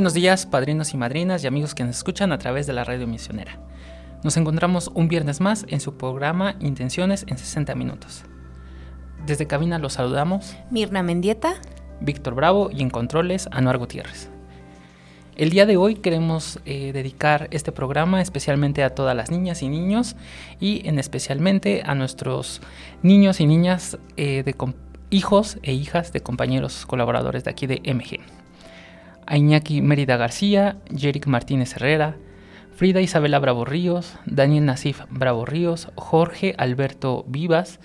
Buenos días, padrinos y madrinas y amigos que nos escuchan a través de la radio misionera. Nos encontramos un viernes más en su programa Intenciones en 60 minutos. Desde cabina los saludamos Mirna Mendieta, Víctor Bravo y en controles Anuar Gutiérrez. El día de hoy queremos eh, dedicar este programa especialmente a todas las niñas y niños y en especialmente a nuestros niños y niñas eh, de hijos e hijas de compañeros colaboradores de aquí de MG a Iñaki Mérida García, Jerick Martínez Herrera, Frida Isabela Bravo Ríos, Daniel Nasif Bravo Ríos, Jorge Alberto Vivas,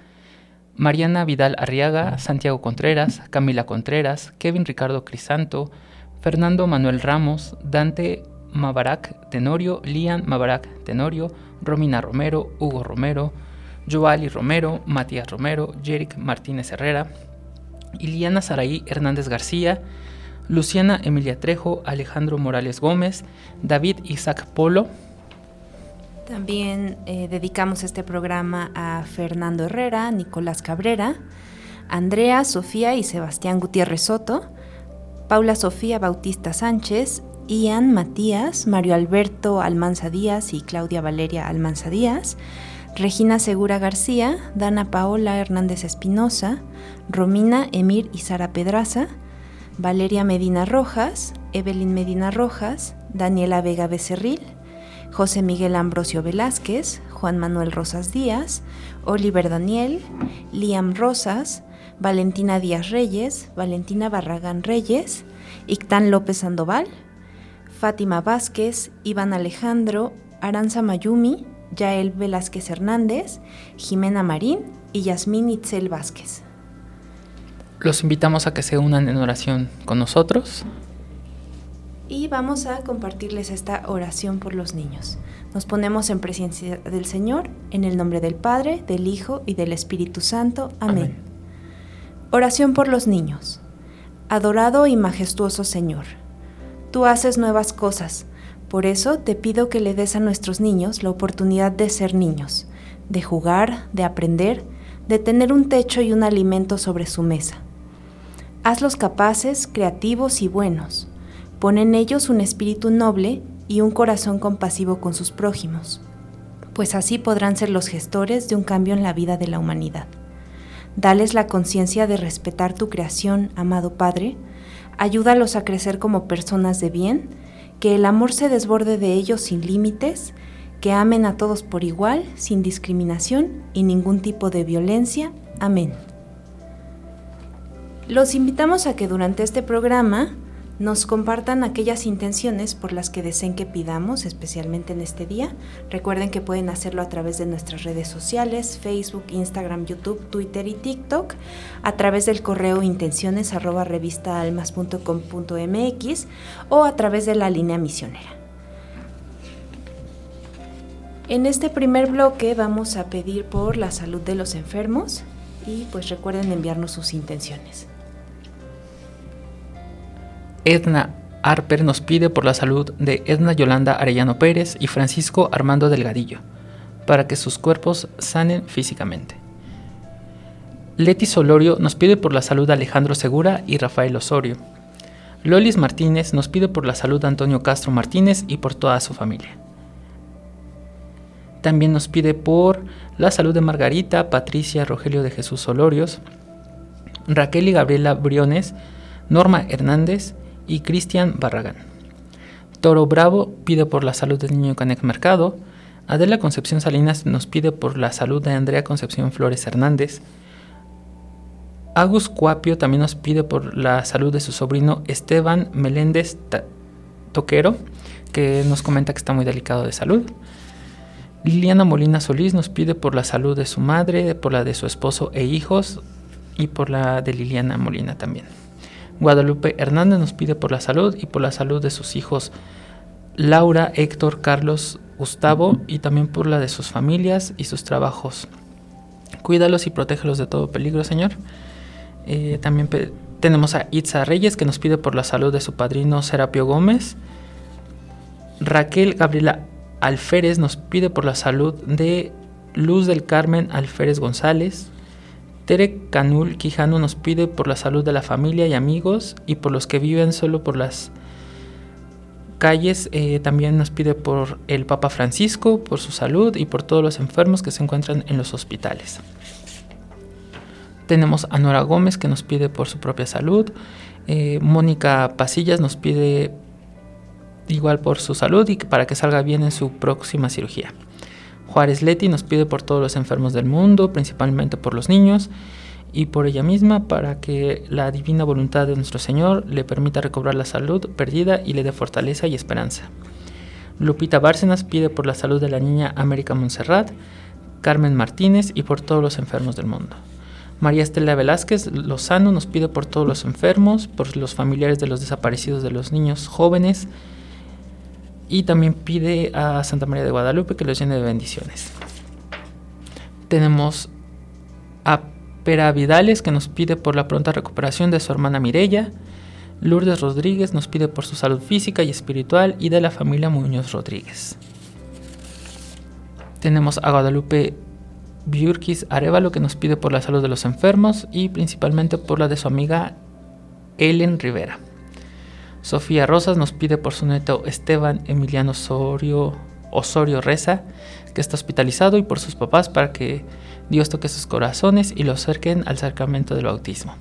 Mariana Vidal Arriaga, Santiago Contreras, Camila Contreras, Kevin Ricardo Crisanto, Fernando Manuel Ramos, Dante Mabarak Tenorio, Lian Mabarak Tenorio, Romina Romero, Hugo Romero, Joali Romero, Matías Romero, Jerick Martínez Herrera, Iliana Saraí Hernández García, Luciana Emilia Trejo, Alejandro Morales Gómez, David Isaac Polo. También eh, dedicamos este programa a Fernando Herrera, Nicolás Cabrera, Andrea, Sofía y Sebastián Gutiérrez Soto, Paula Sofía Bautista Sánchez, Ian Matías, Mario Alberto Almanza Díaz y Claudia Valeria Almanza Díaz, Regina Segura García, Dana Paola Hernández Espinosa, Romina Emir y Sara Pedraza, Valeria Medina Rojas, Evelyn Medina Rojas, Daniela Vega Becerril, José Miguel Ambrosio Velázquez, Juan Manuel Rosas Díaz, Oliver Daniel, Liam Rosas, Valentina Díaz Reyes, Valentina Barragán Reyes, Ictán López Sandoval, Fátima Vázquez, Iván Alejandro, Aranza Mayumi, Yael Velázquez Hernández, Jimena Marín y Yasmín Itzel Vázquez. Los invitamos a que se unan en oración con nosotros. Y vamos a compartirles esta oración por los niños. Nos ponemos en presencia del Señor, en el nombre del Padre, del Hijo y del Espíritu Santo. Amén. Oración por los niños. Adorado y majestuoso Señor, tú haces nuevas cosas, por eso te pido que le des a nuestros niños la oportunidad de ser niños, de jugar, de aprender, de tener un techo y un alimento sobre su mesa. Hazlos capaces, creativos y buenos. Pon en ellos un espíritu noble y un corazón compasivo con sus prójimos, pues así podrán ser los gestores de un cambio en la vida de la humanidad. Dales la conciencia de respetar tu creación, amado Padre. Ayúdalos a crecer como personas de bien, que el amor se desborde de ellos sin límites, que amen a todos por igual, sin discriminación y ningún tipo de violencia. Amén. Los invitamos a que durante este programa nos compartan aquellas intenciones por las que deseen que pidamos, especialmente en este día. Recuerden que pueden hacerlo a través de nuestras redes sociales, Facebook, Instagram, YouTube, Twitter y TikTok, a través del correo intenciones o a través de la línea misionera. En este primer bloque vamos a pedir por la salud de los enfermos y pues recuerden enviarnos sus intenciones. Edna Harper nos pide por la salud de Edna Yolanda Arellano Pérez y Francisco Armando Delgadillo, para que sus cuerpos sanen físicamente. Leti Solorio nos pide por la salud de Alejandro Segura y Rafael Osorio. Lolis Martínez nos pide por la salud de Antonio Castro Martínez y por toda su familia. También nos pide por la salud de Margarita, Patricia, Rogelio de Jesús Solorios, Raquel y Gabriela Briones, Norma Hernández y Cristian Barragán. Toro Bravo pide por la salud del niño Canek Mercado. Adela Concepción Salinas nos pide por la salud de Andrea Concepción Flores Hernández. Agus Cuapio también nos pide por la salud de su sobrino Esteban Meléndez Toquero, que nos comenta que está muy delicado de salud. Liliana Molina Solís nos pide por la salud de su madre, por la de su esposo e hijos y por la de Liliana Molina también. Guadalupe Hernández nos pide por la salud y por la salud de sus hijos Laura, Héctor, Carlos, Gustavo y también por la de sus familias y sus trabajos. Cuídalos y protégelos de todo peligro, Señor. Eh, también tenemos a Itza Reyes que nos pide por la salud de su padrino Serapio Gómez. Raquel Gabriela Alférez nos pide por la salud de Luz del Carmen Alférez González. Tere Canul Quijano nos pide por la salud de la familia y amigos y por los que viven solo por las calles. Eh, también nos pide por el Papa Francisco, por su salud y por todos los enfermos que se encuentran en los hospitales. Tenemos a Nora Gómez que nos pide por su propia salud. Eh, Mónica Pasillas nos pide igual por su salud y para que salga bien en su próxima cirugía. Juárez Leti nos pide por todos los enfermos del mundo, principalmente por los niños y por ella misma para que la divina voluntad de nuestro Señor le permita recobrar la salud perdida y le dé fortaleza y esperanza. Lupita Bárcenas pide por la salud de la niña América Montserrat, Carmen Martínez y por todos los enfermos del mundo. María Estela Velázquez Lozano nos pide por todos los enfermos, por los familiares de los desaparecidos de los niños jóvenes, y también pide a Santa María de Guadalupe que los llene de bendiciones. Tenemos a Pera Vidales que nos pide por la pronta recuperación de su hermana Mirella. Lourdes Rodríguez nos pide por su salud física y espiritual y de la familia Muñoz Rodríguez. Tenemos a Guadalupe Biurquis Arevalo que nos pide por la salud de los enfermos y principalmente por la de su amiga Ellen Rivera. Sofía Rosas nos pide por su neto Esteban Emiliano Osorio, Osorio Reza, que está hospitalizado, y por sus papás para que Dios toque sus corazones y lo acerquen al sacramento del bautismo.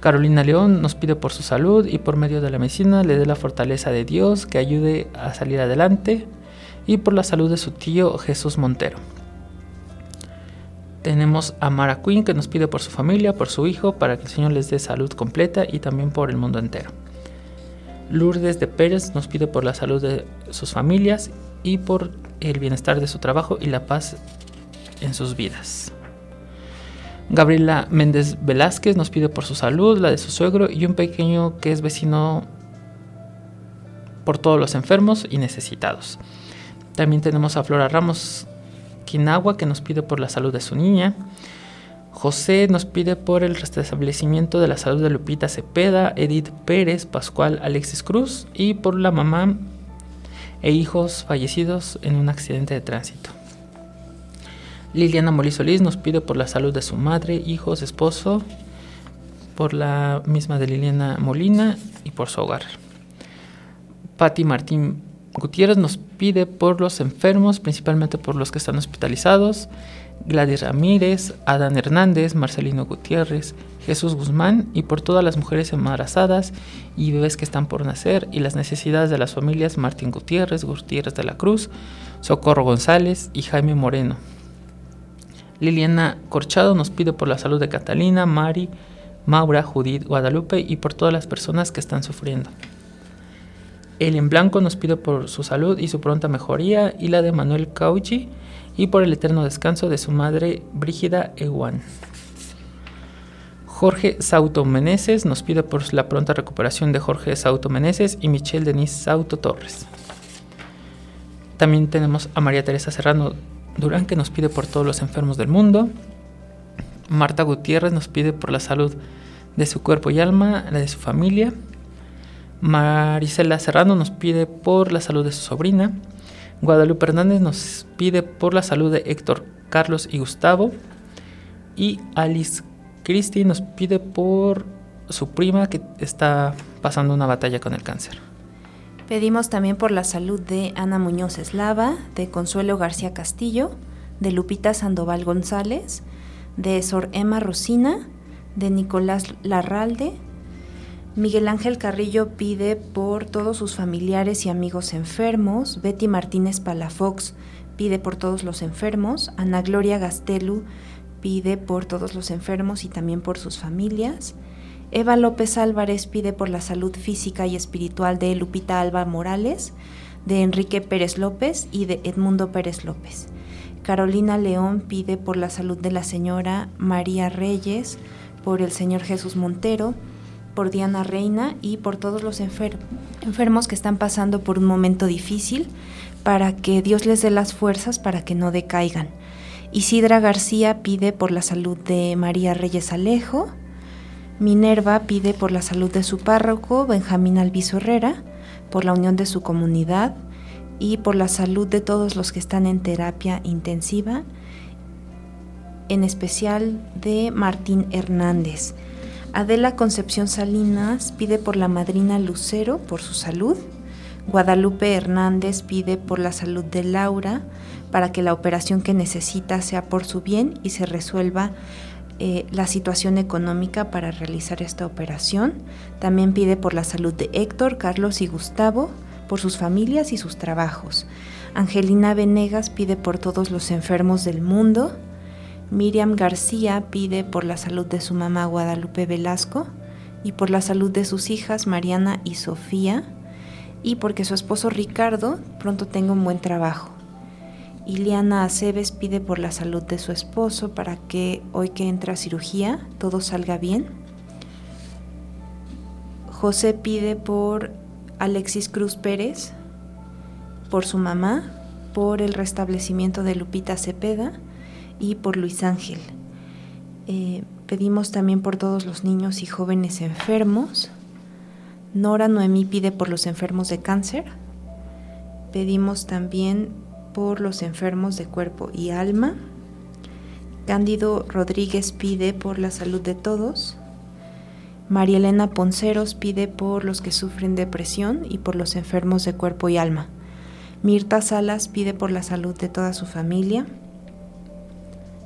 Carolina León nos pide por su salud y por medio de la medicina le dé la fortaleza de Dios que ayude a salir adelante y por la salud de su tío Jesús Montero. Tenemos a Mara Quinn que nos pide por su familia, por su hijo, para que el Señor les dé salud completa y también por el mundo entero. Lourdes de Pérez nos pide por la salud de sus familias y por el bienestar de su trabajo y la paz en sus vidas. Gabriela Méndez Velázquez nos pide por su salud, la de su suegro y un pequeño que es vecino por todos los enfermos y necesitados. También tenemos a Flora Ramos Quinagua que nos pide por la salud de su niña. José nos pide por el restablecimiento de la salud de Lupita Cepeda, Edith Pérez, Pascual Alexis Cruz y por la mamá e hijos fallecidos en un accidente de tránsito. Liliana Solís nos pide por la salud de su madre, hijos, esposo, por la misma de Liliana Molina y por su hogar. Patti Martín Gutiérrez nos pide por los enfermos, principalmente por los que están hospitalizados. Gladys Ramírez, Adán Hernández, Marcelino Gutiérrez, Jesús Guzmán y por todas las mujeres embarazadas y bebés que están por nacer y las necesidades de las familias Martín Gutiérrez, Gutiérrez de la Cruz, Socorro González y Jaime Moreno. Liliana Corchado nos pide por la salud de Catalina, Mari, Maura, Judith, Guadalupe y por todas las personas que están sufriendo. En Blanco nos pide por su salud y su pronta mejoría y la de Manuel Cauchi y por el eterno descanso de su madre Brígida Ewan. Jorge Sauto Meneses nos pide por la pronta recuperación de Jorge Sauto Meneses y Michelle Denise Sauto Torres. También tenemos a María Teresa Serrano Durán que nos pide por todos los enfermos del mundo. Marta Gutiérrez nos pide por la salud de su cuerpo y alma, la de su familia. Marisela Serrano nos pide por la salud de su sobrina. Guadalupe Hernández nos pide por la salud de Héctor, Carlos y Gustavo. Y Alice Christie nos pide por su prima que está pasando una batalla con el cáncer. Pedimos también por la salud de Ana Muñoz Eslava, de Consuelo García Castillo, de Lupita Sandoval González, de Sor Emma Rosina, de Nicolás Larralde, Miguel Ángel Carrillo pide por todos sus familiares y amigos enfermos. Betty Martínez Palafox pide por todos los enfermos. Ana Gloria Gastelu pide por todos los enfermos y también por sus familias. Eva López Álvarez pide por la salud física y espiritual de Lupita Alba Morales, de Enrique Pérez López y de Edmundo Pérez López. Carolina León pide por la salud de la señora María Reyes, por el señor Jesús Montero, por Diana Reina y por todos los enfermos que están pasando por un momento difícil, para que Dios les dé las fuerzas para que no decaigan. Isidra García pide por la salud de María Reyes Alejo. Minerva pide por la salud de su párroco, Benjamín Alviso Herrera, por la unión de su comunidad y por la salud de todos los que están en terapia intensiva, en especial de Martín Hernández. Adela Concepción Salinas pide por la madrina Lucero por su salud. Guadalupe Hernández pide por la salud de Laura para que la operación que necesita sea por su bien y se resuelva eh, la situación económica para realizar esta operación. También pide por la salud de Héctor, Carlos y Gustavo, por sus familias y sus trabajos. Angelina Venegas pide por todos los enfermos del mundo. Miriam García pide por la salud de su mamá Guadalupe Velasco y por la salud de sus hijas Mariana y Sofía y porque su esposo Ricardo pronto tenga un buen trabajo. Iliana Aceves pide por la salud de su esposo para que hoy que entra cirugía todo salga bien. José pide por Alexis Cruz Pérez, por su mamá, por el restablecimiento de Lupita Cepeda y por Luis Ángel. Eh, pedimos también por todos los niños y jóvenes enfermos. Nora Noemí pide por los enfermos de cáncer. Pedimos también por los enfermos de cuerpo y alma. Cándido Rodríguez pide por la salud de todos. María Elena Ponceros pide por los que sufren depresión y por los enfermos de cuerpo y alma. Mirta Salas pide por la salud de toda su familia.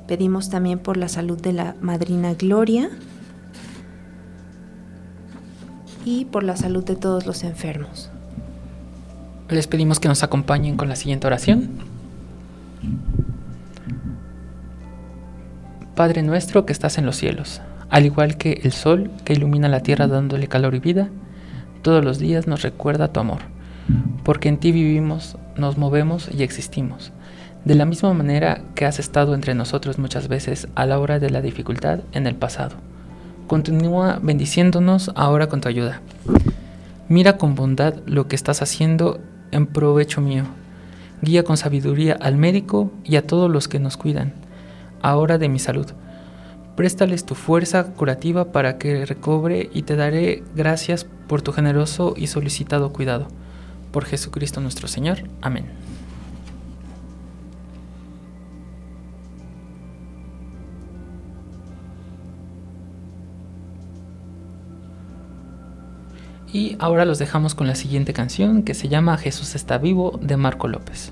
Pedimos también por la salud de la madrina Gloria y por la salud de todos los enfermos. Les pedimos que nos acompañen con la siguiente oración. Padre nuestro que estás en los cielos, al igual que el sol que ilumina la tierra dándole calor y vida, todos los días nos recuerda tu amor, porque en ti vivimos, nos movemos y existimos. De la misma manera que has estado entre nosotros muchas veces a la hora de la dificultad en el pasado. Continúa bendiciéndonos ahora con tu ayuda. Mira con bondad lo que estás haciendo en provecho mío. Guía con sabiduría al médico y a todos los que nos cuidan, ahora de mi salud. Préstales tu fuerza curativa para que recobre y te daré gracias por tu generoso y solicitado cuidado. Por Jesucristo nuestro Señor. Amén. Y ahora los dejamos con la siguiente canción que se llama Jesús está vivo de Marco López.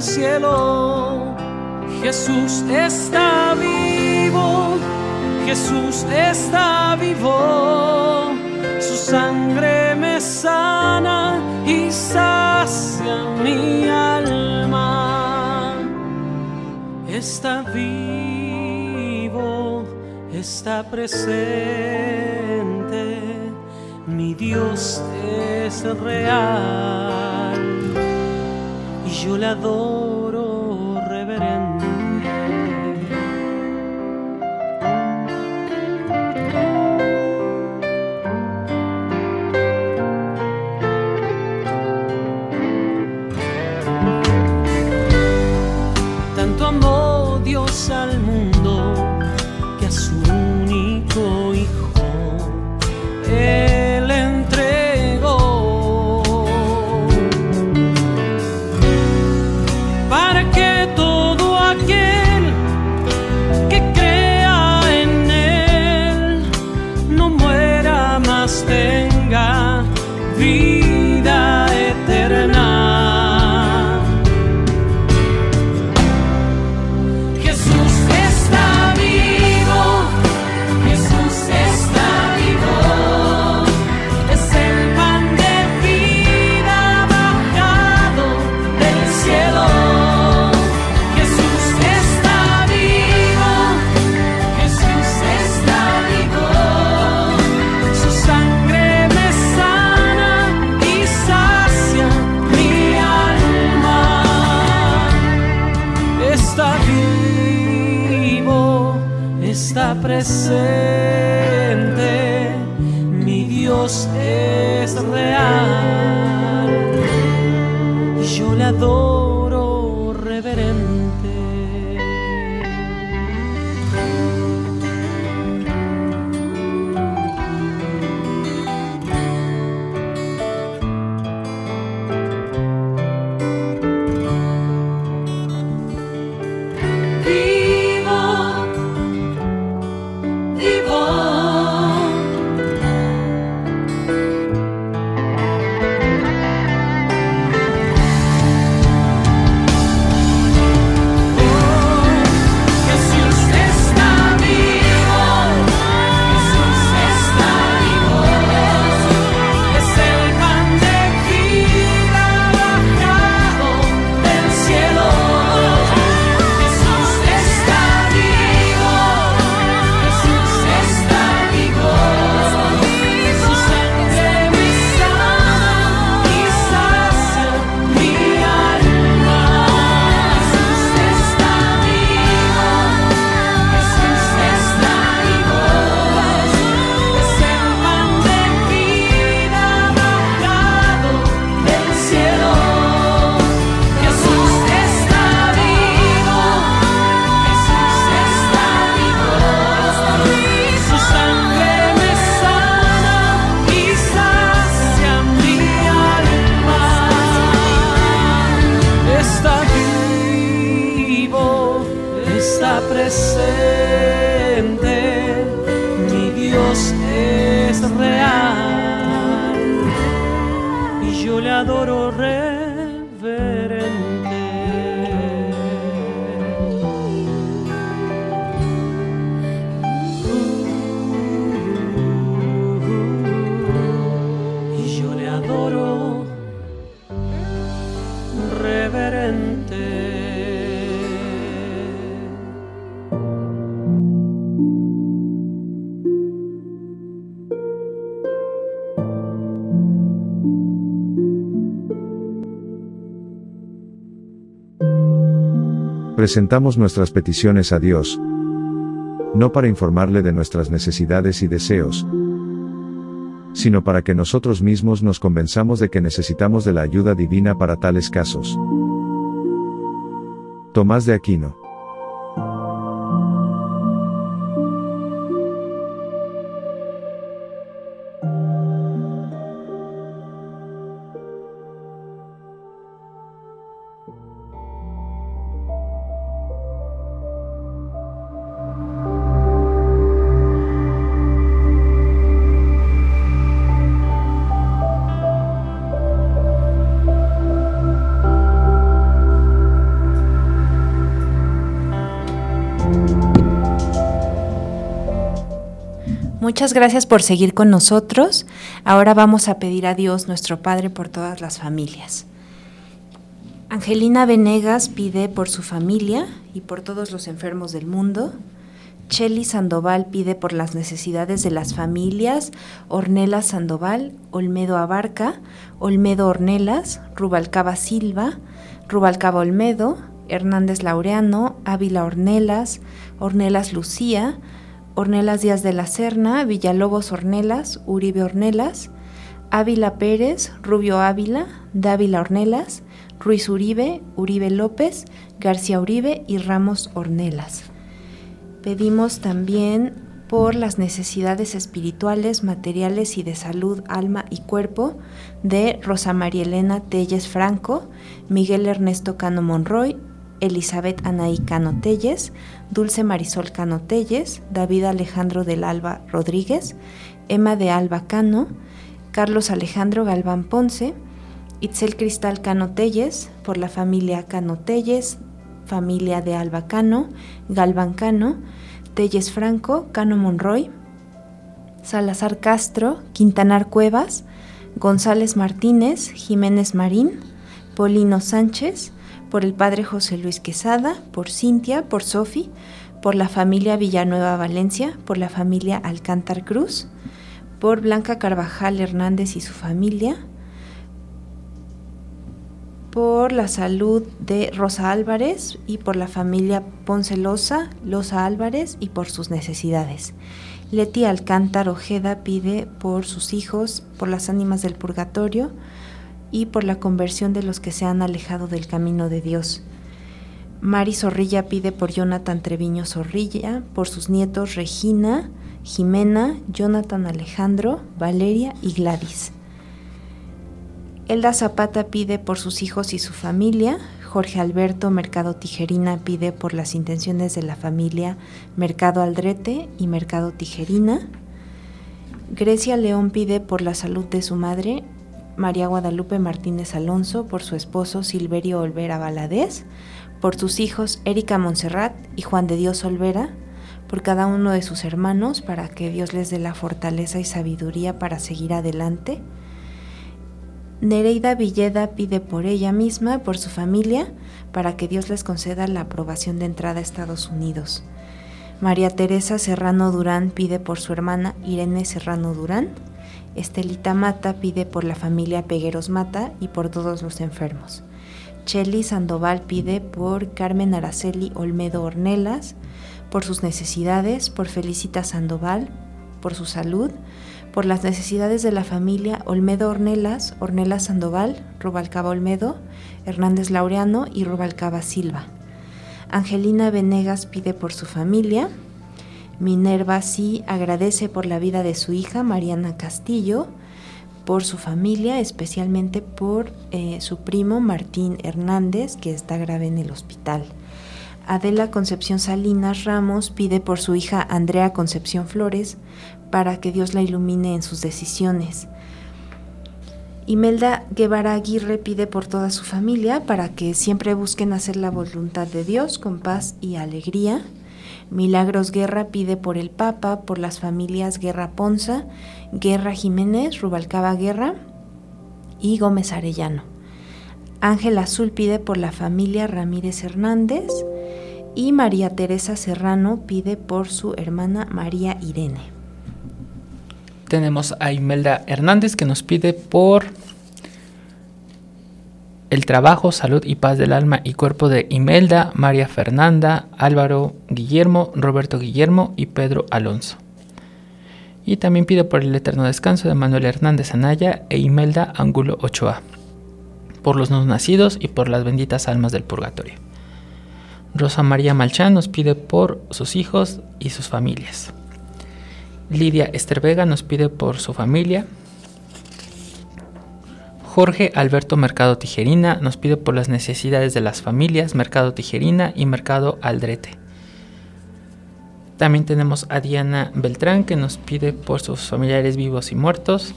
cielo. Jesús está vivo, Jesús está vivo, su sangre me sana y sacia mi alma. Está vivo, está presente, mi Dios es real yo le adoro Presentamos nuestras peticiones a Dios, no para informarle de nuestras necesidades y deseos, sino para que nosotros mismos nos convenzamos de que necesitamos de la ayuda divina para tales casos. Tomás de Aquino Muchas gracias por seguir con nosotros. Ahora vamos a pedir a Dios nuestro Padre por todas las familias. Angelina Venegas pide por su familia y por todos los enfermos del mundo. Cheli Sandoval pide por las necesidades de las familias Ornela Sandoval, Olmedo Abarca, Olmedo Ornelas, Rubalcaba Silva, Rubalcaba Olmedo, Hernández Laureano, Ávila Ornelas, Ornelas Lucía, Ornelas Díaz de la Serna, Villalobos Ornelas, Uribe Ornelas, Ávila Pérez, Rubio Ávila, Dávila Ornelas, Ruiz Uribe, Uribe López, García Uribe y Ramos Ornelas. Pedimos también por las necesidades espirituales, materiales y de salud, alma y cuerpo de Rosa María Elena Telles Franco, Miguel Ernesto Cano Monroy, Elizabeth Anaí Cano Telles, Dulce Marisol Cano Telles, David Alejandro del Alba Rodríguez, Emma de Alba Cano, Carlos Alejandro Galván Ponce, Itzel Cristal Cano Telles, por la familia Cano Telles, familia de Alba Cano, Galván Cano, Telles Franco, Cano Monroy, Salazar Castro, Quintanar Cuevas, González Martínez, Jiménez Marín, Polino Sánchez, por el padre José Luis Quesada, por Cintia, por Sofi, por la familia Villanueva Valencia, por la familia Alcántar Cruz, por Blanca Carvajal Hernández y su familia, por la salud de Rosa Álvarez y por la familia Ponce Loza, Loza Álvarez y por sus necesidades. Leti Alcántar Ojeda pide por sus hijos, por las ánimas del purgatorio y por la conversión de los que se han alejado del camino de Dios. Mari Zorrilla pide por Jonathan Treviño Zorrilla, por sus nietos Regina, Jimena, Jonathan Alejandro, Valeria y Gladys. Elda Zapata pide por sus hijos y su familia. Jorge Alberto Mercado Tijerina pide por las intenciones de la familia Mercado Aldrete y Mercado Tijerina. Grecia León pide por la salud de su madre. María Guadalupe Martínez Alonso por su esposo Silverio Olvera Valadez, por sus hijos Erika Montserrat y Juan de Dios Olvera, por cada uno de sus hermanos para que Dios les dé la fortaleza y sabiduría para seguir adelante Nereida Villeda pide por ella misma, por su familia, para que Dios les conceda la aprobación de entrada a Estados Unidos. María Teresa Serrano Durán pide por su hermana Irene Serrano Durán. Estelita Mata pide por la familia Pegueros Mata y por todos los enfermos. Cheli Sandoval pide por Carmen Araceli Olmedo Ornelas, por sus necesidades, por Felicita Sandoval, por su salud, por las necesidades de la familia Olmedo Ornelas, Ornelas Sandoval, Rubalcaba Olmedo, Hernández Laureano y Rubalcaba Silva. Angelina Venegas pide por su familia. Minerva sí agradece por la vida de su hija Mariana Castillo, por su familia, especialmente por eh, su primo Martín Hernández, que está grave en el hospital. Adela Concepción Salinas Ramos pide por su hija Andrea Concepción Flores, para que Dios la ilumine en sus decisiones. Imelda Guevara Aguirre pide por toda su familia para que siempre busquen hacer la voluntad de Dios con paz y alegría. Milagros Guerra pide por el Papa, por las familias Guerra Ponza, Guerra Jiménez, Rubalcaba Guerra y Gómez Arellano. Ángel Azul pide por la familia Ramírez Hernández y María Teresa Serrano pide por su hermana María Irene. Tenemos a Imelda Hernández que nos pide por el trabajo, salud y paz del alma y cuerpo de Imelda, María Fernanda, Álvaro Guillermo, Roberto Guillermo y Pedro Alonso. Y también pide por el eterno descanso de Manuel Hernández Anaya e Imelda Angulo Ochoa, por los no nacidos y por las benditas almas del purgatorio. Rosa María Malchán nos pide por sus hijos y sus familias. Lidia Estervega nos pide por su familia. Jorge Alberto Mercado Tijerina nos pide por las necesidades de las familias Mercado Tijerina y Mercado Aldrete. También tenemos a Diana Beltrán que nos pide por sus familiares vivos y muertos,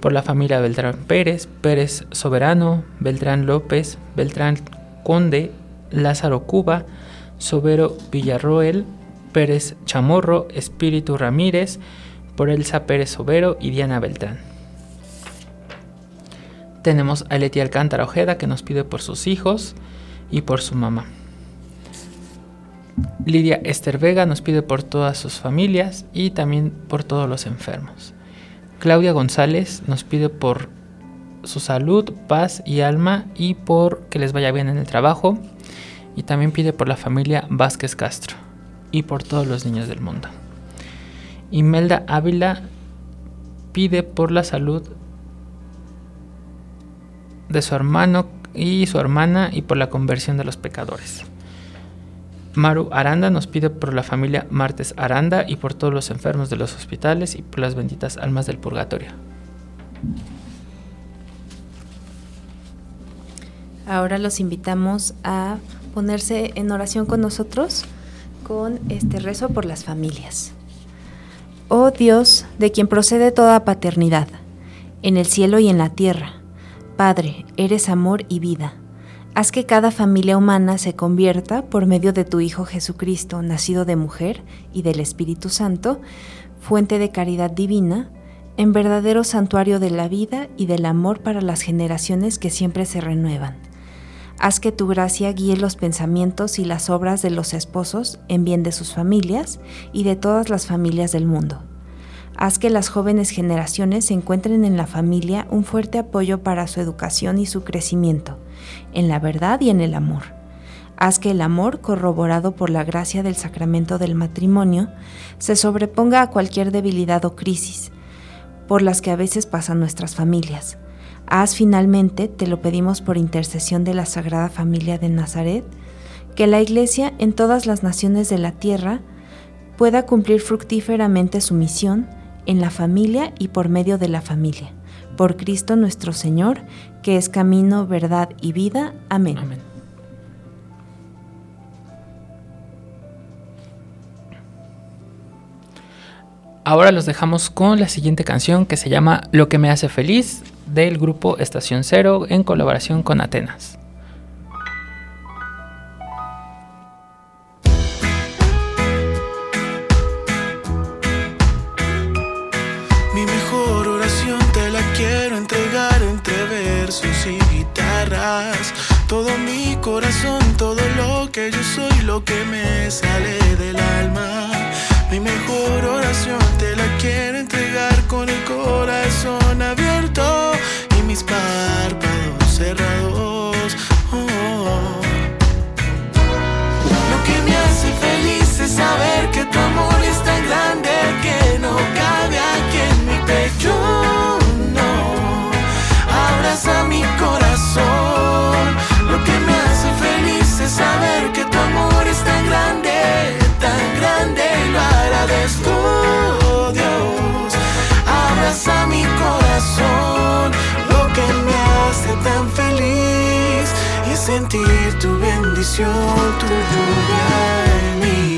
por la familia Beltrán Pérez, Pérez Soberano, Beltrán López, Beltrán Conde, Lázaro Cuba, Sobero Villarroel, Pérez Chamorro, Espíritu Ramírez, por Elsa Pérez Overo y Diana Beltrán. Tenemos a Leti Alcántara Ojeda que nos pide por sus hijos y por su mamá. Lidia Esther Vega nos pide por todas sus familias y también por todos los enfermos. Claudia González nos pide por su salud, paz y alma y por que les vaya bien en el trabajo. Y también pide por la familia Vázquez Castro y por todos los niños del mundo. Imelda Ávila pide por la salud de su hermano y su hermana y por la conversión de los pecadores. Maru Aranda nos pide por la familia Martes Aranda y por todos los enfermos de los hospitales y por las benditas almas del purgatorio. Ahora los invitamos a ponerse en oración con nosotros con este rezo por las familias. Oh Dios, de quien procede toda paternidad, en el cielo y en la tierra, Padre, eres amor y vida. Haz que cada familia humana se convierta, por medio de tu Hijo Jesucristo, nacido de mujer y del Espíritu Santo, fuente de caridad divina, en verdadero santuario de la vida y del amor para las generaciones que siempre se renuevan. Haz que tu gracia guíe los pensamientos y las obras de los esposos en bien de sus familias y de todas las familias del mundo. Haz que las jóvenes generaciones encuentren en la familia un fuerte apoyo para su educación y su crecimiento, en la verdad y en el amor. Haz que el amor, corroborado por la gracia del sacramento del matrimonio, se sobreponga a cualquier debilidad o crisis por las que a veces pasan nuestras familias. Haz finalmente, te lo pedimos por intercesión de la Sagrada Familia de Nazaret, que la Iglesia en todas las naciones de la tierra pueda cumplir fructíferamente su misión, en la familia y por medio de la familia. Por Cristo nuestro Señor, que es camino, verdad y vida. Amén. Ahora los dejamos con la siguiente canción que se llama Lo que me hace feliz del grupo Estación Cero en colaboración con Atenas. Tan feliz es sentir tu bendición, tu lluvia en mí.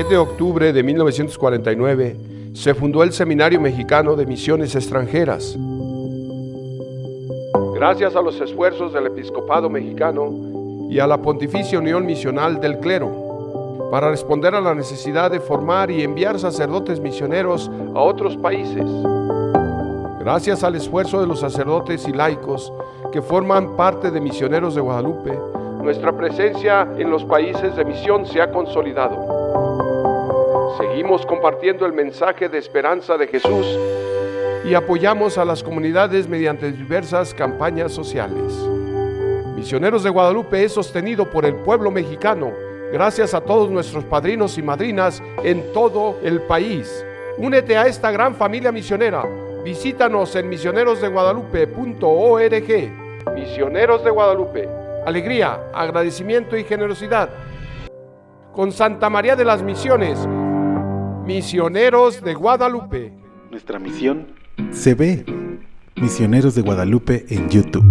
7 de octubre de 1949 se fundó el Seminario Mexicano de Misiones Extranjeras. Gracias a los esfuerzos del episcopado mexicano y a la Pontificia Unión Misional del Clero, para responder a la necesidad de formar y enviar sacerdotes misioneros a otros países. Gracias al esfuerzo de los sacerdotes y laicos que forman parte de Misioneros de Guadalupe, nuestra presencia en los países de misión se ha consolidado. Seguimos compartiendo el mensaje de esperanza de Jesús y apoyamos a las comunidades mediante diversas campañas sociales. Misioneros de Guadalupe es sostenido por el pueblo mexicano, gracias a todos nuestros padrinos y madrinas en todo el país. Únete a esta gran familia misionera. Visítanos en misionerosdeguadalupe.org. Misioneros de Guadalupe. Alegría, agradecimiento y generosidad. Con Santa María de las Misiones. Misioneros de Guadalupe. Nuestra misión se ve. Misioneros de Guadalupe en YouTube.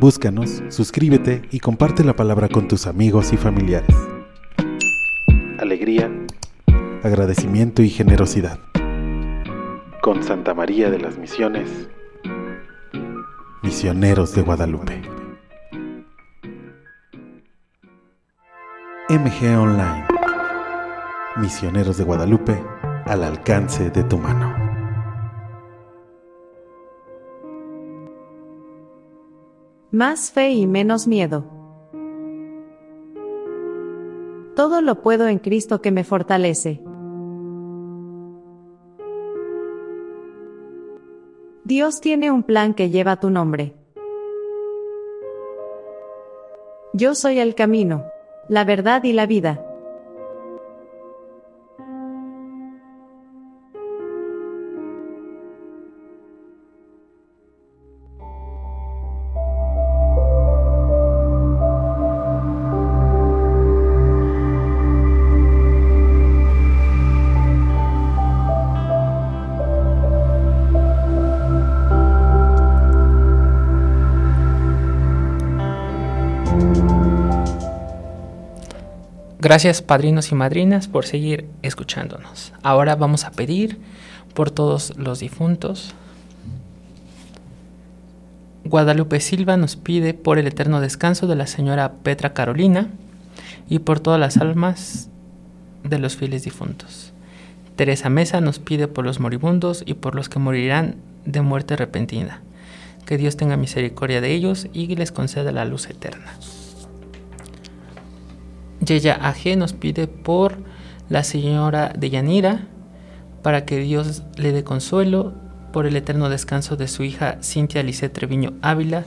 Búscanos, suscríbete y comparte la palabra con tus amigos y familiares. Alegría, agradecimiento y generosidad. Con Santa María de las Misiones. Misioneros de Guadalupe. MG Online. Misioneros de Guadalupe al alcance de tu mano. Más fe y menos miedo. Todo lo puedo en Cristo que me fortalece. Dios tiene un plan que lleva tu nombre. Yo soy el camino, la verdad y la vida. Gracias padrinos y madrinas por seguir escuchándonos. Ahora vamos a pedir por todos los difuntos. Guadalupe Silva nos pide por el eterno descanso de la señora Petra Carolina y por todas las almas de los fieles difuntos. Teresa Mesa nos pide por los moribundos y por los que morirán de muerte repentina. Que Dios tenga misericordia de ellos y les conceda la luz eterna. Yeya AG nos pide por la señora de Yanira para que Dios le dé consuelo por el eterno descanso de su hija Cintia Lisset Treviño Ávila,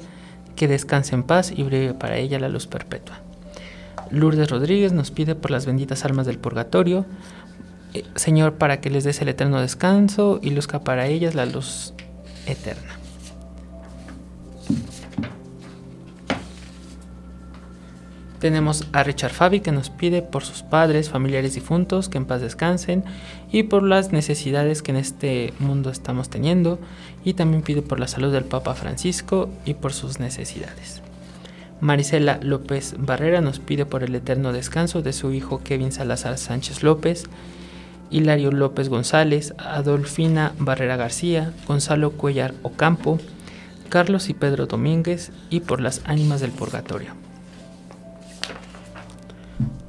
que descanse en paz y breve para ella la luz perpetua. Lourdes Rodríguez nos pide por las benditas almas del purgatorio, eh, Señor, para que les des el eterno descanso y luzca para ellas la luz eterna. Tenemos a Richard Fabi que nos pide por sus padres, familiares difuntos, que en paz descansen y por las necesidades que en este mundo estamos teniendo y también pide por la salud del Papa Francisco y por sus necesidades. Marisela López Barrera nos pide por el eterno descanso de su hijo Kevin Salazar Sánchez López, Hilario López González, Adolfina Barrera García, Gonzalo Cuellar Ocampo, Carlos y Pedro Domínguez y por las ánimas del purgatorio.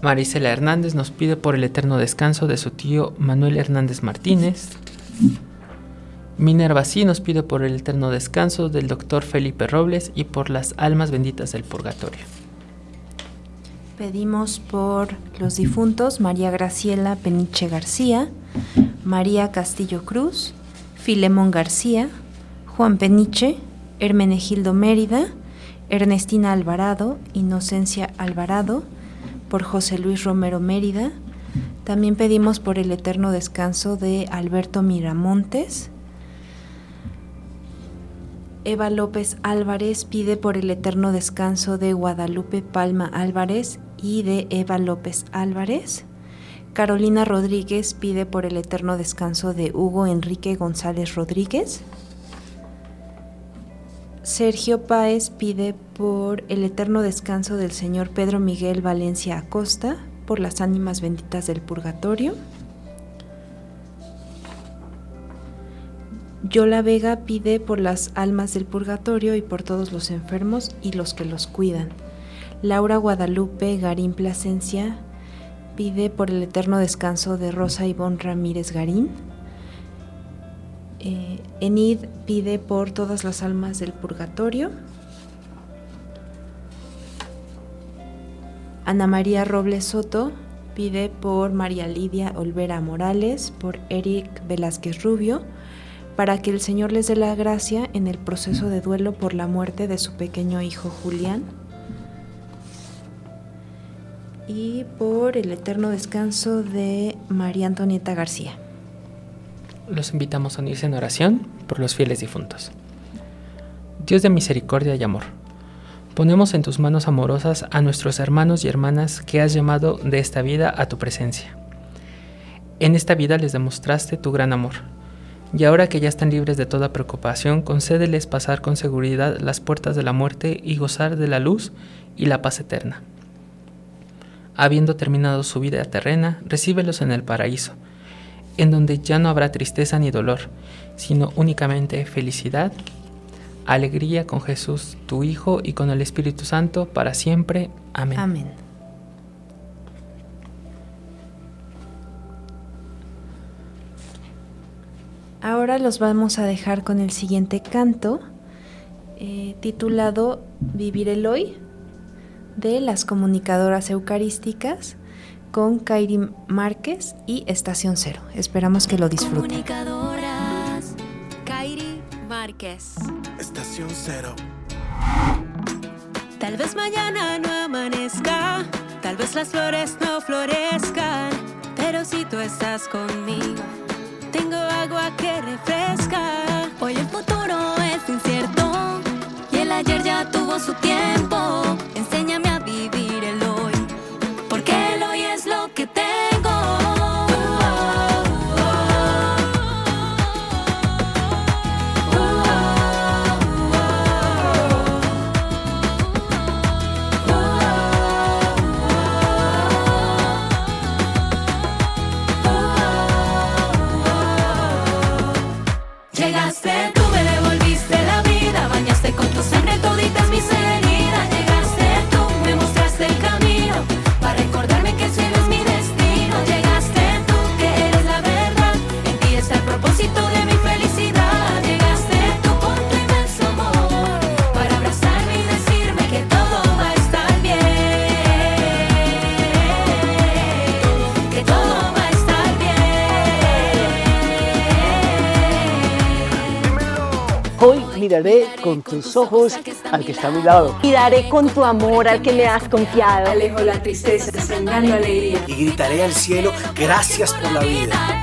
Marisela Hernández nos pide por el eterno descanso de su tío Manuel Hernández Martínez. Minerva sí nos pide por el eterno descanso del doctor Felipe Robles y por las almas benditas del purgatorio. Pedimos por los difuntos María Graciela Peniche García, María Castillo Cruz, Filemón García, Juan Peniche, Hermenegildo Mérida, Ernestina Alvarado, Inocencia Alvarado, por José Luis Romero Mérida. También pedimos por el eterno descanso de Alberto Miramontes. Eva López Álvarez pide por el eterno descanso de Guadalupe Palma Álvarez y de Eva López Álvarez. Carolina Rodríguez pide por el eterno descanso de Hugo Enrique González Rodríguez. Sergio Páez pide por el eterno descanso del señor Pedro Miguel Valencia Acosta, por las ánimas benditas del purgatorio. Yola Vega pide por las almas del purgatorio y por todos los enfermos y los que los cuidan. Laura Guadalupe Garín Plasencia pide por el eterno descanso de Rosa Ivonne Ramírez Garín. Eh, Enid pide por todas las almas del purgatorio. Ana María Robles Soto pide por María Lidia Olvera Morales, por Eric Velázquez Rubio, para que el Señor les dé la gracia en el proceso de duelo por la muerte de su pequeño hijo Julián y por el eterno descanso de María Antonieta García. Los invitamos a unirse en oración por los fieles difuntos. Dios de misericordia y amor, ponemos en tus manos amorosas a nuestros hermanos y hermanas que has llamado de esta vida a tu presencia. En esta vida les demostraste tu gran amor, y ahora que ya están libres de toda preocupación, concédeles pasar con seguridad las puertas de la muerte y gozar de la luz y la paz eterna habiendo terminado su vida terrena, recíbelos en el paraíso, en donde ya no habrá tristeza ni dolor, sino únicamente felicidad, alegría con Jesús, tu Hijo, y con el Espíritu Santo, para siempre. Amén. Amén. Ahora los vamos a dejar con el siguiente canto, eh, titulado Vivir el Hoy de las comunicadoras eucarísticas con Kairi Márquez y Estación Cero. Esperamos que lo disfruten. Comunicadoras, Kairi Márquez. Estación Cero. Tal vez mañana no amanezca, tal vez las flores no florezcan, pero si tú estás conmigo, tengo agua que refresca. Hoy el futuro es incierto y el ayer ya tuvo su tiempo. Miraré con tus ojos al que está a mi lado. Y daré con tu amor al que me has confiado. Alejo la tristeza, sembrando alegría. Y gritaré al cielo, gracias por la vida.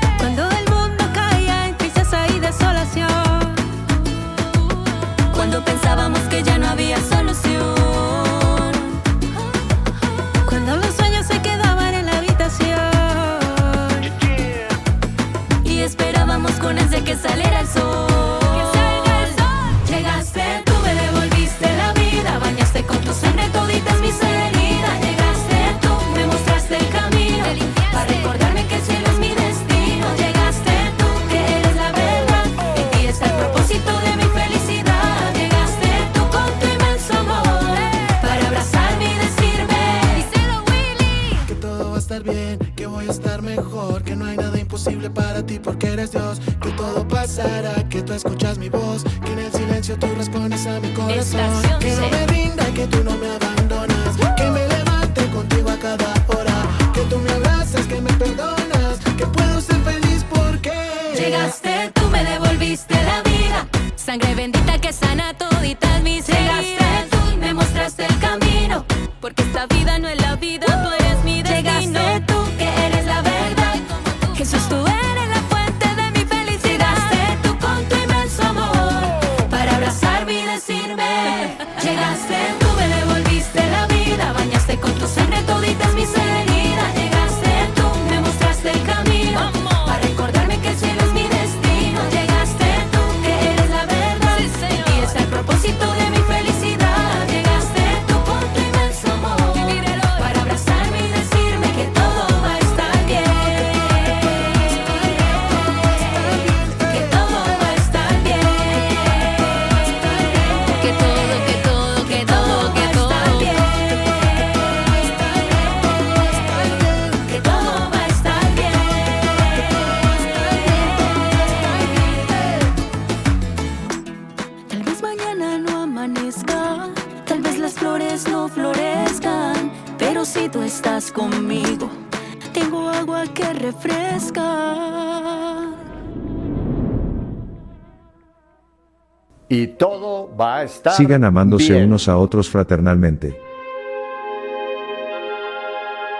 Y todo va a estar. Sigan amándose bien. unos a otros fraternalmente.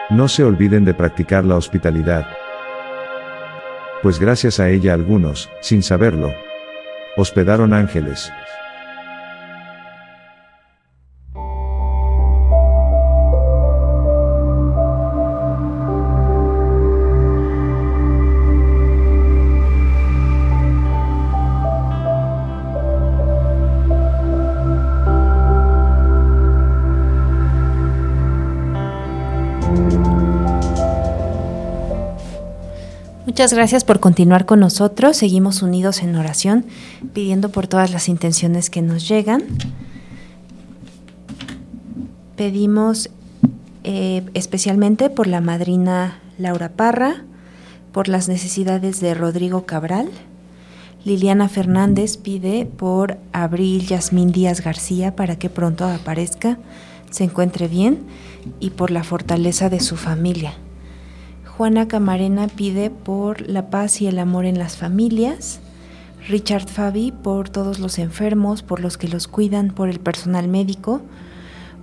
No se olviden de practicar la hospitalidad. Pues gracias a ella algunos, sin saberlo, hospedaron ángeles. Muchas gracias por continuar con nosotros. Seguimos unidos en oración, pidiendo por todas las intenciones que nos llegan. Pedimos eh, especialmente por la madrina Laura Parra, por las necesidades de Rodrigo Cabral. Liliana Fernández pide por Abril Yasmín Díaz García para que pronto aparezca, se encuentre bien y por la fortaleza de su familia. Juana Camarena pide por la paz y el amor en las familias. Richard Fabi por todos los enfermos, por los que los cuidan, por el personal médico,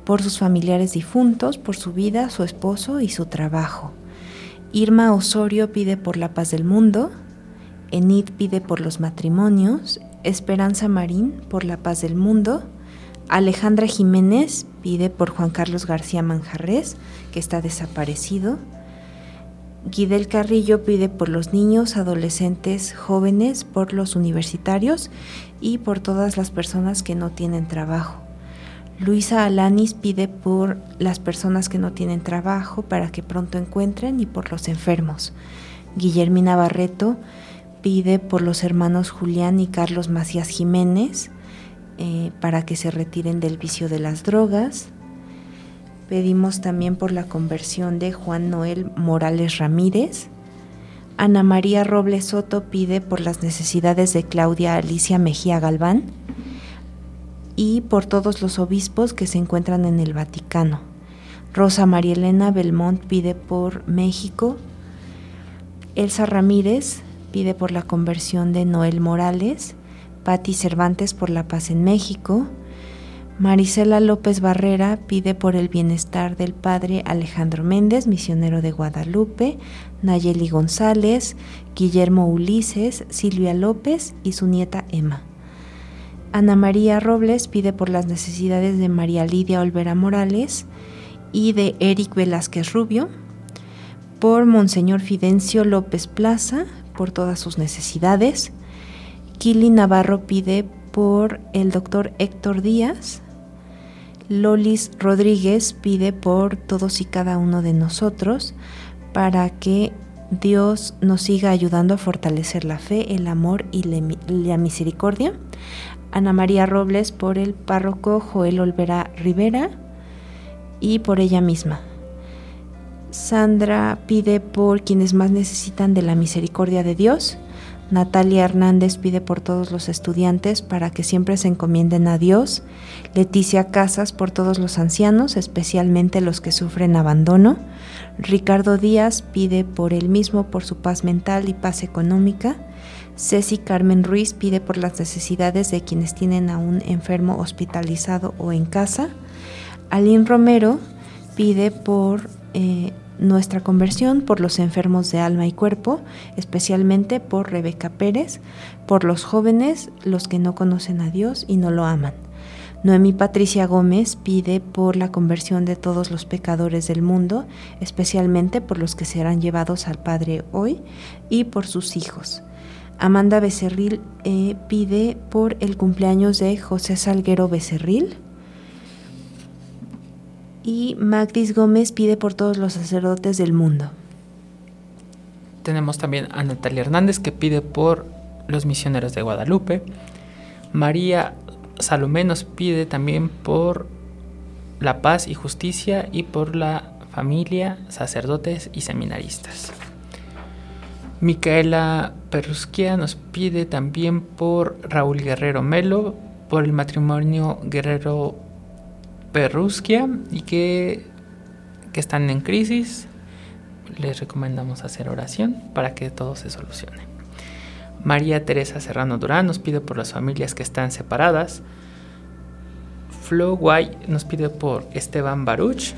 por sus familiares difuntos, por su vida, su esposo y su trabajo. Irma Osorio pide por la paz del mundo. Enid pide por los matrimonios. Esperanza Marín por la paz del mundo. Alejandra Jiménez pide por Juan Carlos García Manjarres, que está desaparecido. Guidel Carrillo pide por los niños, adolescentes, jóvenes, por los universitarios y por todas las personas que no tienen trabajo. Luisa Alanis pide por las personas que no tienen trabajo para que pronto encuentren y por los enfermos. Guillermina Barreto pide por los hermanos Julián y Carlos Macías Jiménez eh, para que se retiren del vicio de las drogas. Pedimos también por la conversión de Juan Noel Morales Ramírez. Ana María Robles Soto pide por las necesidades de Claudia Alicia Mejía Galván y por todos los obispos que se encuentran en el Vaticano. Rosa María Elena Belmont pide por México. Elsa Ramírez pide por la conversión de Noel Morales. Patti Cervantes por la paz en México. Marisela López Barrera pide por el bienestar del padre Alejandro Méndez, misionero de Guadalupe, Nayeli González, Guillermo Ulises, Silvia López y su nieta Emma. Ana María Robles pide por las necesidades de María Lidia Olvera Morales y de Eric Velázquez Rubio, por Monseñor Fidencio López Plaza, por todas sus necesidades. Kili Navarro pide por el doctor Héctor Díaz. Lolis Rodríguez pide por todos y cada uno de nosotros para que Dios nos siga ayudando a fortalecer la fe, el amor y la misericordia. Ana María Robles por el párroco Joel Olvera Rivera y por ella misma. Sandra pide por quienes más necesitan de la misericordia de Dios. Natalia Hernández pide por todos los estudiantes para que siempre se encomienden a Dios. Leticia Casas por todos los ancianos, especialmente los que sufren abandono. Ricardo Díaz pide por él mismo, por su paz mental y paz económica. Ceci Carmen Ruiz pide por las necesidades de quienes tienen a un enfermo hospitalizado o en casa. Aline Romero pide por eh, nuestra conversión, por los enfermos de alma y cuerpo, especialmente por Rebeca Pérez, por los jóvenes, los que no conocen a Dios y no lo aman. Noemí Patricia Gómez pide por la conversión de todos los pecadores del mundo, especialmente por los que serán llevados al Padre hoy y por sus hijos. Amanda Becerril eh, pide por el cumpleaños de José Salguero Becerril. Y Magdis Gómez pide por todos los sacerdotes del mundo. Tenemos también a Natalia Hernández que pide por los misioneros de Guadalupe. María Salomé nos pide también por la paz y justicia y por la familia, sacerdotes y seminaristas. Micaela Perrusquia nos pide también por Raúl Guerrero Melo, por el matrimonio Guerrero Perrusquia y que, que están en crisis. les recomendamos hacer oración para que todo se solucione. María Teresa Serrano Durán nos pide por las familias que están separadas. Flo Guay nos pide por Esteban Baruch.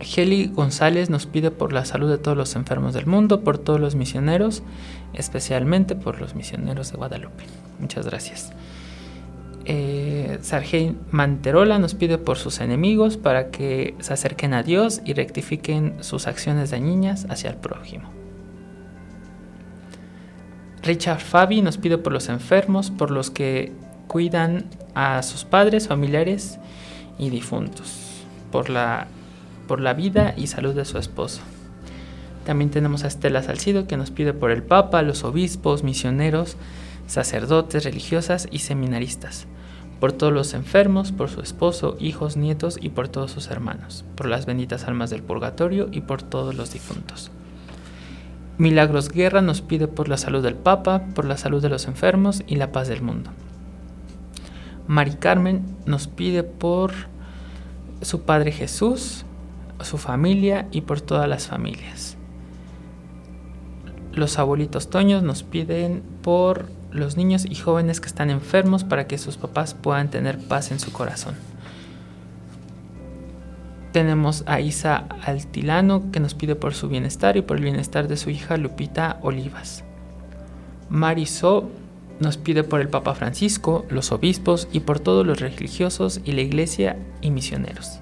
Heli González nos pide por la salud de todos los enfermos del mundo, por todos los misioneros, especialmente por los misioneros de Guadalupe. Muchas gracias. Eh, Manterola nos pide por sus enemigos para que se acerquen a Dios y rectifiquen sus acciones dañinas hacia el prójimo. Richard Fabi nos pide por los enfermos, por los que cuidan a sus padres, familiares y difuntos, por la, por la vida y salud de su esposo. También tenemos a Estela Salcido que nos pide por el Papa, los obispos, misioneros, sacerdotes, religiosas y seminaristas, por todos los enfermos, por su esposo, hijos, nietos y por todos sus hermanos, por las benditas almas del purgatorio y por todos los difuntos. Milagros Guerra nos pide por la salud del Papa, por la salud de los enfermos y la paz del mundo. Mari Carmen nos pide por su Padre Jesús, su familia y por todas las familias. Los abuelitos Toños nos piden por los niños y jóvenes que están enfermos para que sus papás puedan tener paz en su corazón. Tenemos a Isa Altilano que nos pide por su bienestar y por el bienestar de su hija Lupita Olivas. Marisol nos pide por el Papa Francisco, los obispos y por todos los religiosos y la iglesia y misioneros.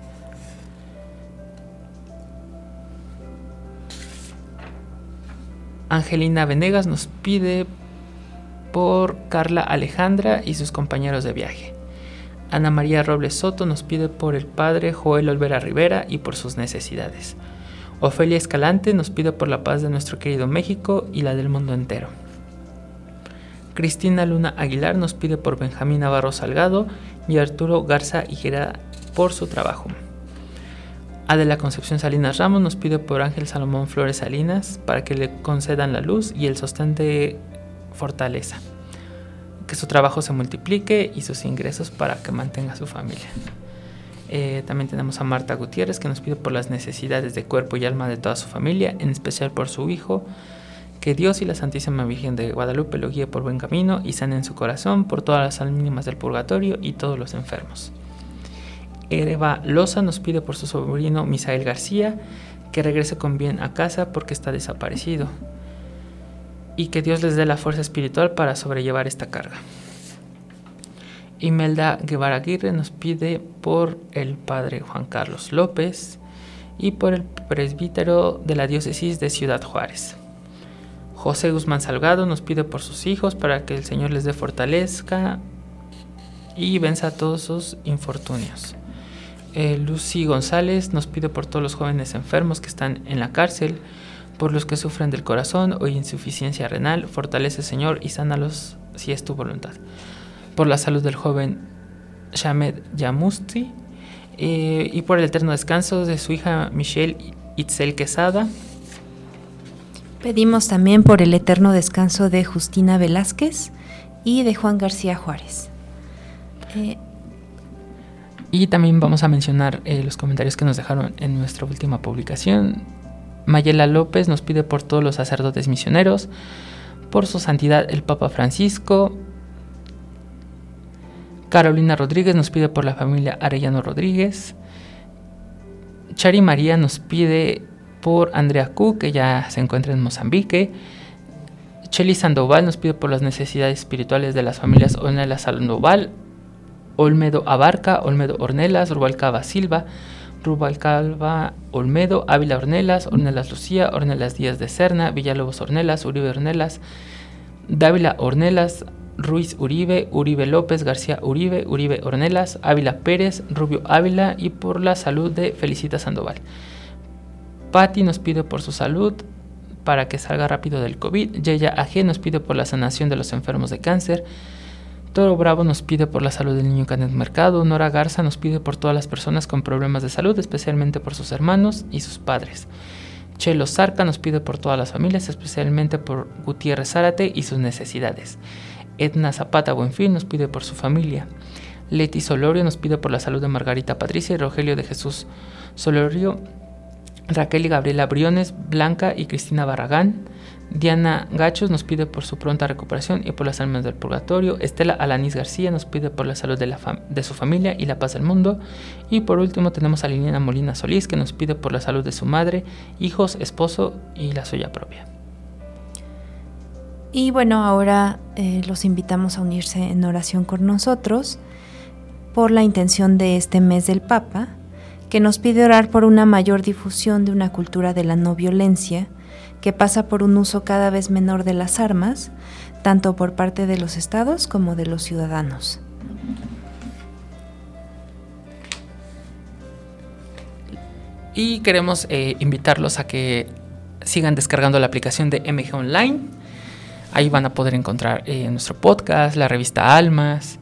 Angelina Venegas nos pide por Carla Alejandra y sus compañeros de viaje. Ana María Robles Soto nos pide por el padre Joel Olvera Rivera y por sus necesidades. Ofelia Escalante nos pide por la paz de nuestro querido México y la del mundo entero. Cristina Luna Aguilar nos pide por Benjamín Navarro Salgado y Arturo Garza Higuera por su trabajo. Adela Concepción Salinas Ramos nos pide por Ángel Salomón Flores Salinas para que le concedan la luz y el sostén de fortaleza que su trabajo se multiplique y sus ingresos para que mantenga su familia. Eh, también tenemos a Marta Gutiérrez que nos pide por las necesidades de cuerpo y alma de toda su familia, en especial por su hijo. Que Dios y la Santísima Virgen de Guadalupe lo guíe por buen camino y sane en su corazón por todas las almas del purgatorio y todos los enfermos. Eva Loza nos pide por su sobrino Misael García que regrese con bien a casa porque está desaparecido y que Dios les dé la fuerza espiritual para sobrellevar esta carga. Imelda Guevara Aguirre nos pide por el padre Juan Carlos López y por el presbítero de la diócesis de Ciudad Juárez. José Guzmán Salgado nos pide por sus hijos para que el Señor les dé fortaleza y venza todos sus infortunios. Eh, Lucy González nos pide por todos los jóvenes enfermos que están en la cárcel, por los que sufren del corazón o insuficiencia renal, fortalece Señor y sánalos si es tu voluntad. Por la salud del joven Shamed Yamusti eh, y por el eterno descanso de su hija Michelle Itzel Quesada. Pedimos también por el eterno descanso de Justina Velázquez y de Juan García Juárez. Eh, y también vamos a mencionar eh, los comentarios que nos dejaron en nuestra última publicación Mayela López nos pide por todos los sacerdotes misioneros, por su santidad el Papa Francisco. Carolina Rodríguez nos pide por la familia Arellano Rodríguez. Chari María nos pide por Andrea Q, que ya se encuentra en Mozambique. Cheli Sandoval nos pide por las necesidades espirituales de las familias Ornelas Sandoval, Olmedo Abarca, Olmedo Ornelas, Rubalcaba Silva, Rubalcalva Olmedo, Ávila Ornelas, Ornelas Lucía, Ornelas Díaz de Serna, Villalobos Ornelas, Uribe Ornelas, Dávila Ornelas, Ruiz Uribe, Uribe López, García Uribe, Uribe Ornelas, Ávila Pérez, Rubio Ávila y por la salud de Felicita Sandoval. Patti nos pide por su salud para que salga rápido del COVID. Yeya AG nos pide por la sanación de los enfermos de cáncer. Toro Bravo nos pide por la salud del niño Canet Mercado. Nora Garza nos pide por todas las personas con problemas de salud, especialmente por sus hermanos y sus padres. Chelo Zarca nos pide por todas las familias, especialmente por Gutiérrez Zárate y sus necesidades. Edna Zapata Buenfil nos pide por su familia. Leti Solorio nos pide por la salud de Margarita Patricia y Rogelio de Jesús Solorio Raquel y Gabriela Briones, Blanca y Cristina Barragán. Diana Gachos nos pide por su pronta recuperación y por las almas del purgatorio. Estela Alanis García nos pide por la salud de, su familia y la paz del mundo. Y por último tenemos a Liliana Molina Solís que nos pide por la salud de su madre, hijos, esposo y la suya propia. Y bueno, ahora eh, los invitamos a unirse en oración con nosotros por la intención de este mes del Papa, que nos pide orar por una mayor difusión de una cultura de la no violencia que pasa por un uso cada vez menor de las armas, tanto por parte de los estados como de los ciudadanos. Y queremos eh, invitarlos a que sigan descargando la aplicación de MG Online. Ahí van a poder encontrar eh, nuestro podcast, la revista Almas,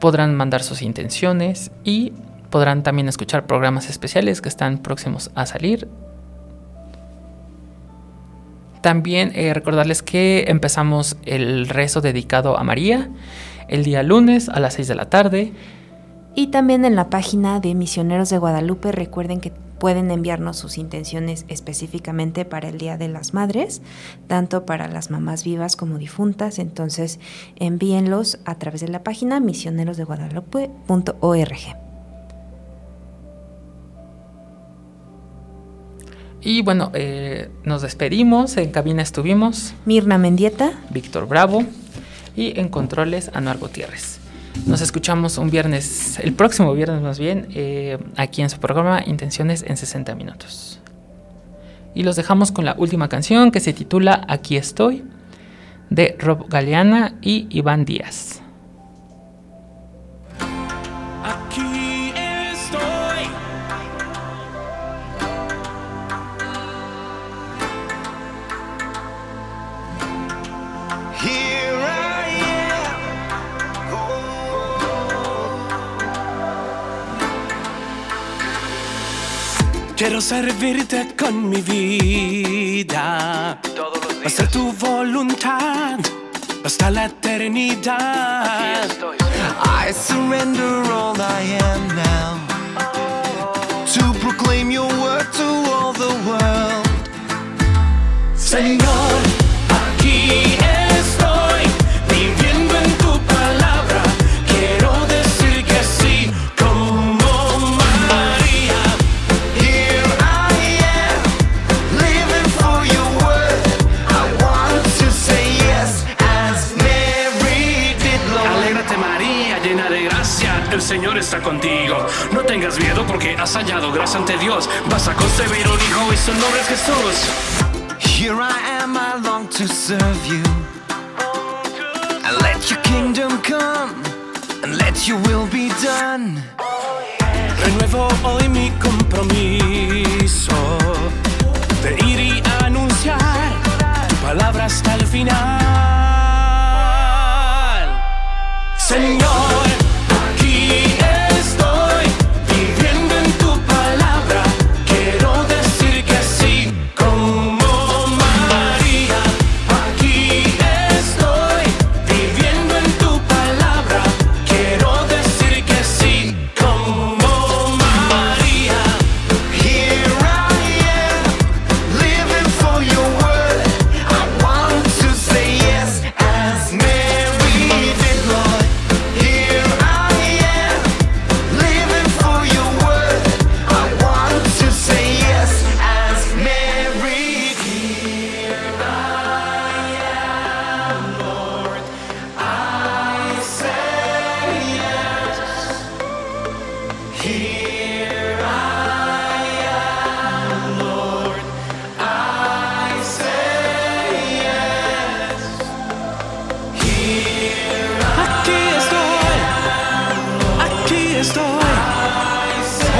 podrán mandar sus intenciones y podrán también escuchar programas especiales que están próximos a salir también eh, recordarles que empezamos el rezo dedicado a María el día lunes a las 6 de la tarde. Y también en la página de Misioneros de Guadalupe recuerden que pueden enviarnos sus intenciones específicamente para el Día de las Madres, tanto para las mamás vivas como difuntas. Entonces envíenlos a través de la página misionerosdeguadalupe.org. Y bueno, eh, nos despedimos. En cabina estuvimos Mirna Mendieta, Víctor Bravo y en controles Anuar Gutiérrez. Nos escuchamos un viernes, el próximo viernes más bien, eh, aquí en su programa Intenciones en 60 minutos. Y los dejamos con la última canción que se titula Aquí estoy, de Rob Galeana y Iván Díaz. Quiero servirte con mi vida. Hacer tu voluntad hasta la eternidad. I surrender all I am now to proclaim your word to all the world. Señor, aquí ante Dios. Vas a concebir un hijo y su nombre es Jesús. Here I am, I long to serve you. And let your kingdom come, and let your will be done. Renuevo hoy mi compromiso de ir y anunciar tu palabra hasta el final. Señor,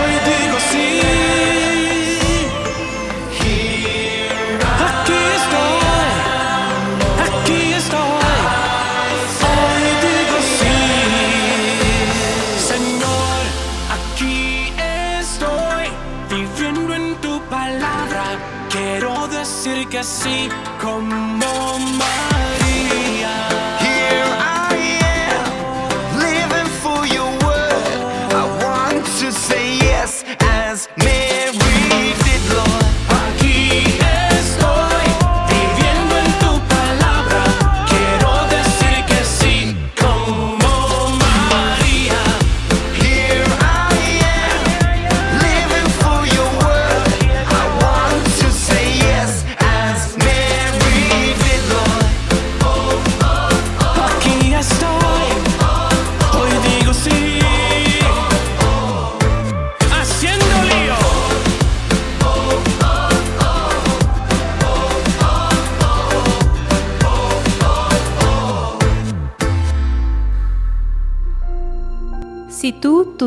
Hoy digo sí.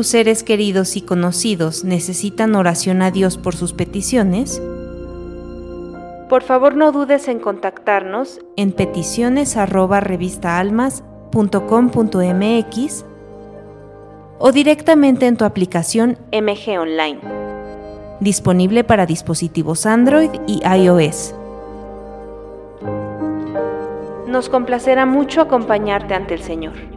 Tus seres queridos y conocidos necesitan oración a Dios por sus peticiones, por favor no dudes en contactarnos en peticiones@revistaalmas.com.mx o directamente en tu aplicación MG Online, disponible para dispositivos Android y iOS. Nos complacerá mucho acompañarte ante el Señor.